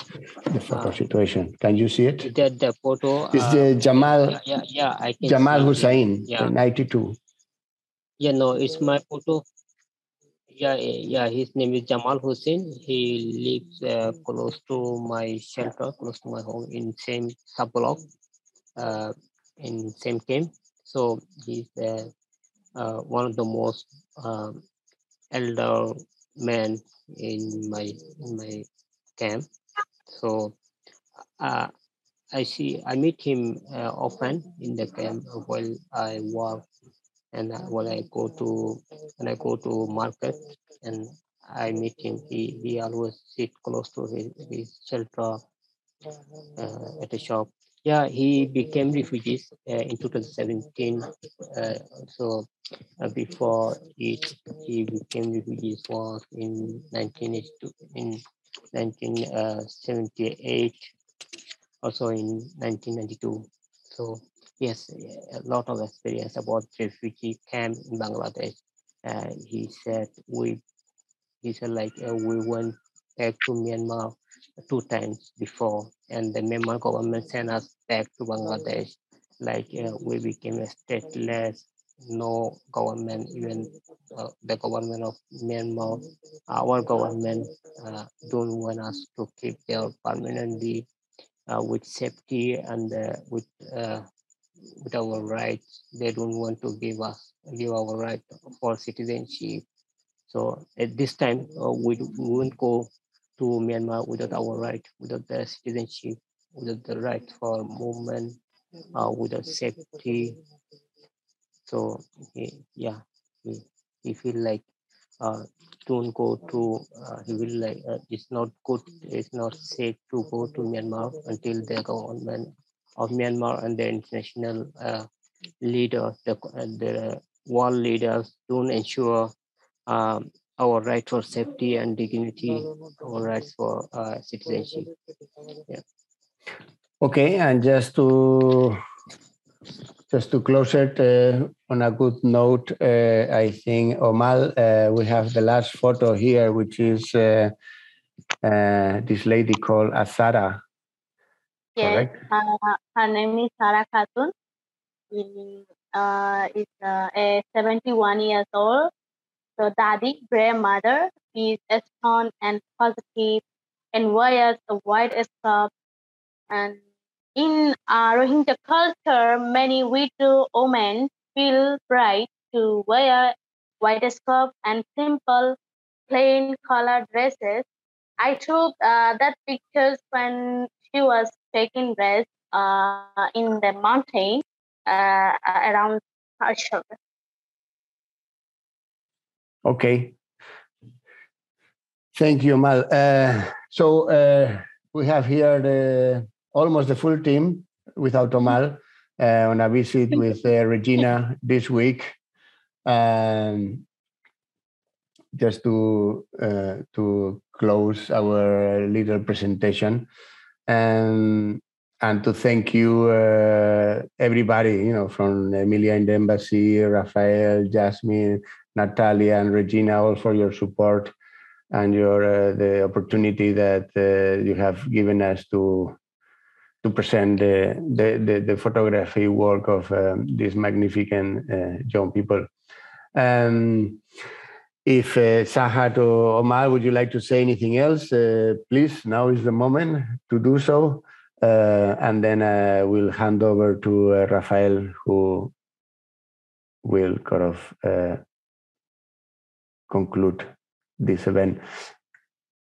the photo Ah. situation. Can you see it? that the photo? It's uh, the Jamal yeah, yeah, I can Jamal. Hussain, Yeah. 92. Yeah, no, it's my photo. Yeah, yeah, his name is Jamal Hussein. He lives uh, close to my shelter, close to my home in same sub block, uh, in same camp. So he's uh, uh, one of the most um, elder men in my in my camp. So uh, I see I meet him uh, often in the camp while I work and uh, when I go to when I go to market and I meet him, he he always sit close to his, his shelter uh, at the shop. Yeah, he became refugees uh, in 2017. Uh, so uh, before it, he became refugees was in 1982 in 1978, also in 1992. So yes, a lot of experience about refugee camp in Bangladesh. Uh, he said we, he said like uh, we went back to Myanmar two times before, and the Myanmar government sent us back to Bangladesh. Like uh, we became a stateless, no government, even uh, the government of Myanmar, our government uh, don't want us to keep there permanently uh, with safety and uh, with uh, with our rights. They don't want to give us give our right for citizenship. So at this time, we won't go to Myanmar without our right, without the citizenship, without the right for movement, uh, without safety. So he, yeah, he, he feel like uh, don't go to, uh, he will like, uh, it's not good, it's not safe to go to Myanmar until the government of Myanmar and the international uh, leaders, the, the world leaders don't ensure um, our right for safety and dignity, our rights for uh, citizenship. Yeah. Okay, and just to just to close it uh, on a good note, uh, I think Omal, uh, we have the last photo here, which is uh, uh, this lady called Asara. Yes, uh, her name is Sara Khatun. She Uh, is uh, a 71 years old. So daddy, grandmother, is strong and positive and wears a white scarf. And in uh, Rohingya culture, many widow women feel right to wear white scarf and simple plain color dresses. I took uh, that pictures when she was taking rest uh, in the mountain uh, around her shoulder. Okay. Thank you, Mal. Uh, so uh, we have here the almost the full team without Omal uh, on a visit with uh, Regina this week. Um, just to uh, to close our little presentation and and to thank you uh, everybody you know from Emilia in the embassy, Rafael, Jasmine, Natalia, and Regina all for your support and your uh, the opportunity that uh, you have given us to to present the the, the, the photography work of um, these magnificent uh, young people. Um, if uh, Sahat or Omar, would you like to say anything else? Uh, please, now is the moment to do so. Uh, and then uh, we'll hand over to uh, Rafael, who will kind of conclude this event.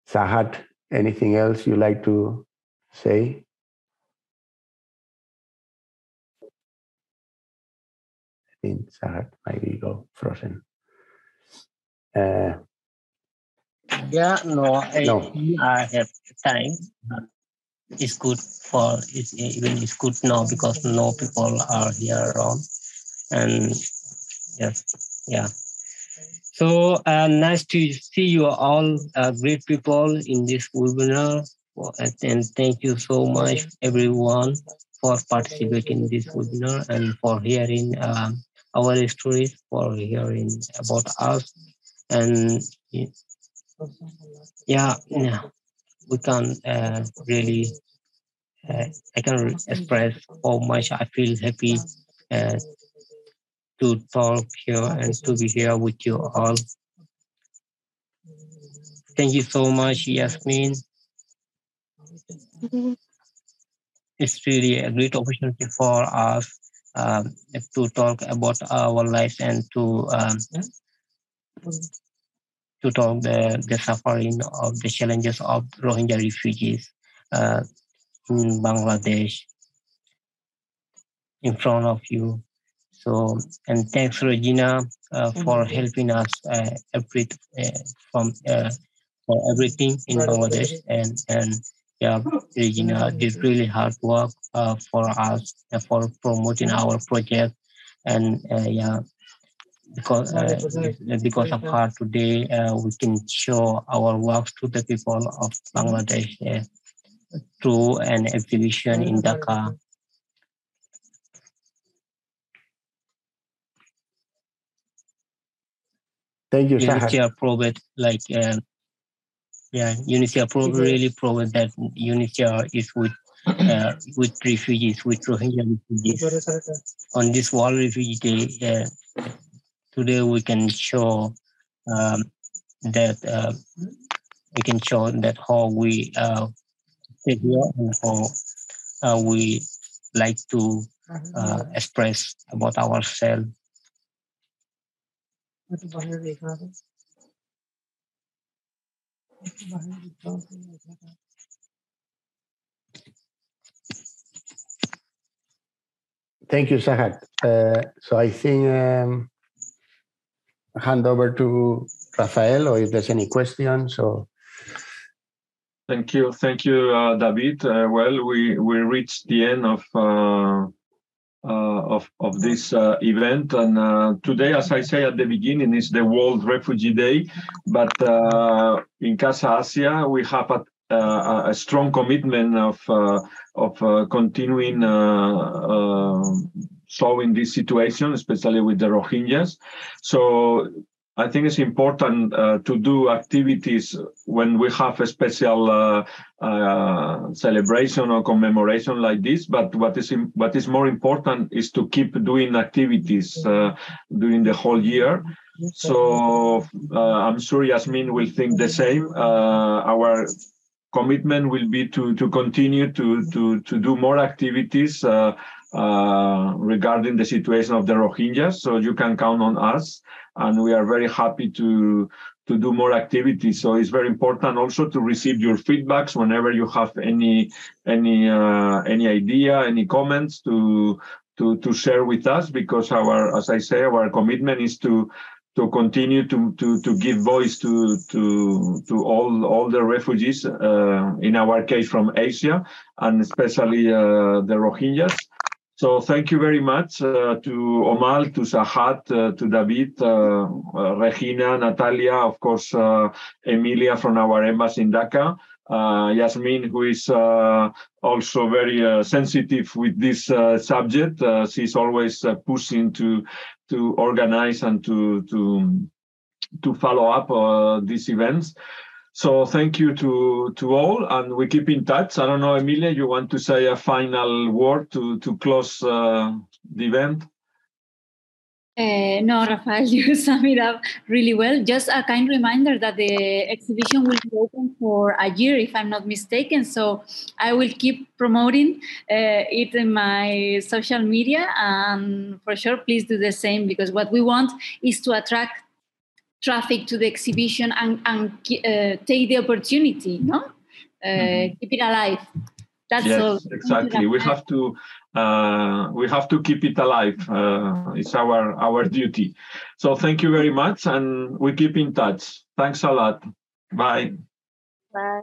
Sahat, anything else you like to say? I think Sahat might go frozen. Uh, Yeah, no, I, No. I have time. It's good for it's even it's good now because no people are here around, and yes, yeah. So uh, nice to see you all, uh, great people in this webinar, and, thank you so much everyone for participating in this webinar and for hearing um, our stories, for hearing about us, and yeah, yeah we can uh, really uh, I can express how much I feel happy uh, to talk here and to be here with you all. Thank you so much, Yasmin. It's really a great opportunity for us um, to talk about our lives and to um, to talk the, the suffering of the challenges of Rohingya refugees uh, in Bangladesh in front of you. So, and thanks Regina uh, for helping us uh, every, uh, from uh, for everything in Bangladesh. And and yeah, Regina did really hard work uh, for us uh, for promoting our project. And uh, yeah because uh, because of her today uh, we can show our works to the people of Bangladesh through an exhibition in Dhaka. Thank you, UNHCR proved like uh, yeah, UNHCR pro- really proved that UNHCR is with uh, with refugees, with Rohingya refugees. On this World Refugee Day, uh, today we can show um, that uh, we can show that how we uh, stay here and how uh, we like to uh, express about ourselves. Thank you, Sahat. Uh, so I think um, hand over to Rafael, or if there's any questions. Or thank you, thank you, uh, David. Uh, well, we we reached the end of uh, of of this uh, event, and today, as I say at the beginning, is the World Refugee Day. But in Casa Asia, we have a uh, a strong commitment of uh, of uh, continuing solving this situation, especially with the Rohingyas. So I think it's important uh, to do activities when we have a special uh, uh, celebration or commemoration like this. But what is what is more important is to keep doing activities during the whole year. So I'm sure Yasmin will think the same. our commitment will be to to continue to to to do more activities uh, regarding the situation of the Rohingyas. So you can count on us, and we are very happy to to do more activities. So it's very important also to receive your feedbacks whenever you have any any uh, any idea, any comments to to to share with us because our as I say our commitment is to to continue to, to, to give voice to, to, to all, all the refugees, uh, in our case from Asia, and especially uh, the Rohingyas. So thank you very much uh, to Omal, to Sahat, uh, to David, uh, uh, Regina, Natalia, of course, Emilia from our embassy in Dhaka, Yasmin, who is also very sensitive with this subject. she's always pushing to to organize and to to to follow up uh, these events. So thank you to to all, and we keep in touch. I don't know, Emilia, you want to say a final word to to close uh, the event? Uh, no, Rafael, you sum it up really well. Just a kind reminder that the exhibition will be open for a year, if I'm not mistaken. So I will keep promoting uh, it in my social media. And for sure, please do the same because what we want is to attract traffic to the exhibition and, and uh, take the opportunity, no? Mm-hmm. Keep it alive. That's yes, all. Exactly. We have to uh, we have to keep it alive. Uh, it's our our duty. So thank you very much, and we keep in touch. Thanks a lot. Bye. Bye.